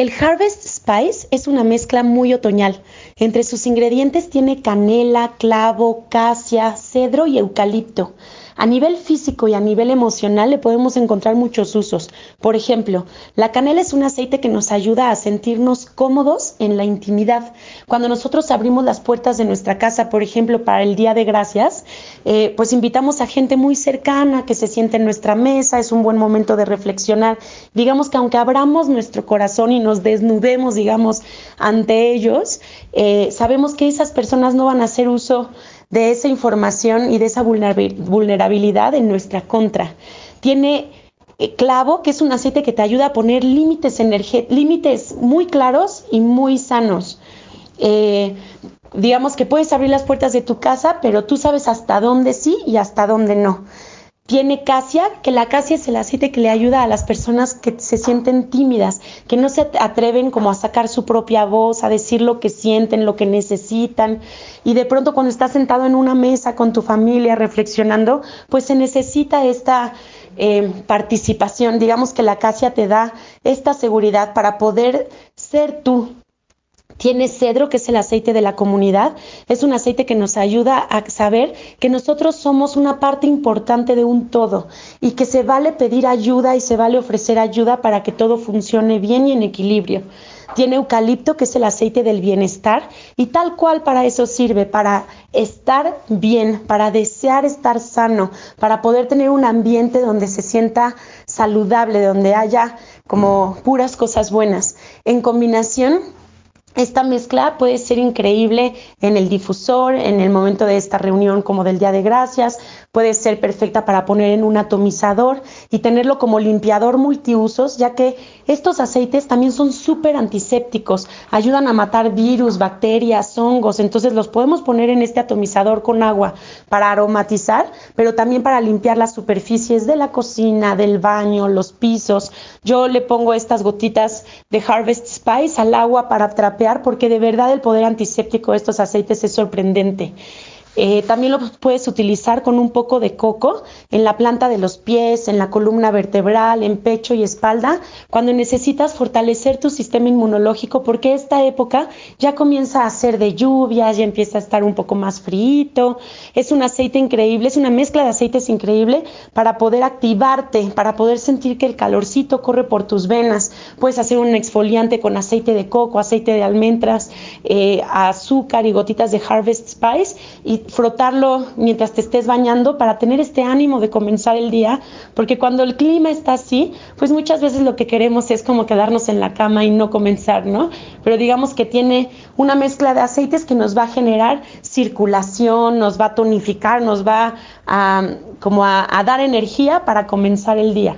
El Harvest Spice es una mezcla muy otoñal. Entre sus ingredientes tiene canela, clavo, casia, cedro y eucalipto. A nivel físico y a nivel emocional le podemos encontrar muchos usos. Por ejemplo, la canela es un aceite que nos ayuda a sentirnos cómodos en la intimidad. Cuando nosotros abrimos las puertas de nuestra casa, por ejemplo, para el Día de Gracias, eh, pues invitamos a gente muy cercana que se siente en nuestra mesa, es un buen momento de reflexionar. Digamos que aunque abramos nuestro corazón y nos desnudemos, digamos, ante ellos, eh, sabemos que esas personas no van a hacer uso de esa información y de esa vulnerabilidad en nuestra contra. Tiene eh, clavo, que es un aceite que te ayuda a poner límites, límites muy claros y muy sanos. Eh, digamos que puedes abrir las puertas de tu casa, pero tú sabes hasta dónde sí y hasta dónde no. Tiene casia, que la casia es el aceite que le ayuda a las personas que se sienten tímidas, que no se atreven como a sacar su propia voz, a decir lo que sienten, lo que necesitan. Y de pronto cuando estás sentado en una mesa con tu familia reflexionando, pues se necesita esta eh, participación. Digamos que la casia te da esta seguridad para poder ser tú, tiene cedro, que es el aceite de la comunidad. Es un aceite que nos ayuda a saber que nosotros somos una parte importante de un todo y que se vale pedir ayuda y se vale ofrecer ayuda para que todo funcione bien y en equilibrio. Tiene eucalipto, que es el aceite del bienestar, y tal cual para eso sirve, para estar bien, para desear estar sano, para poder tener un ambiente donde se sienta saludable, donde haya como puras cosas buenas. En combinación esta mezcla puede ser increíble en el difusor, en el momento de esta reunión como del Día de Gracias, puede ser perfecta para poner en un atomizador y tenerlo como limpiador multiusos, ya que estos aceites también son súper antisépticos, ayudan a matar virus, bacterias, hongos, entonces los podemos poner en este atomizador con agua para aromatizar, pero también para limpiar las superficies de la cocina, del baño, los pisos. Yo le pongo estas gotitas de Harvest Spice al agua para atrapar porque de verdad el poder antiséptico de estos aceites es sorprendente. Eh, también lo puedes utilizar con un poco de coco en la planta de los pies, en la columna vertebral, en pecho y espalda, cuando necesitas fortalecer tu sistema inmunológico, porque esta época ya comienza a ser de lluvias, ya empieza a estar un poco más frío. Es un aceite increíble, es una mezcla de aceites increíble para poder activarte, para poder sentir que el calorcito corre por tus venas. Puedes hacer un exfoliante con aceite de coco, aceite de almendras, eh, azúcar y gotitas de Harvest Spice y frotarlo mientras te estés bañando para tener este ánimo de comenzar el día, porque cuando el clima está así, pues muchas veces lo que queremos es como quedarnos en la cama y no comenzar, ¿no? Pero digamos que tiene una mezcla de aceites que nos va a generar circulación, nos va a tonificar, nos va a como a dar energía para comenzar el día.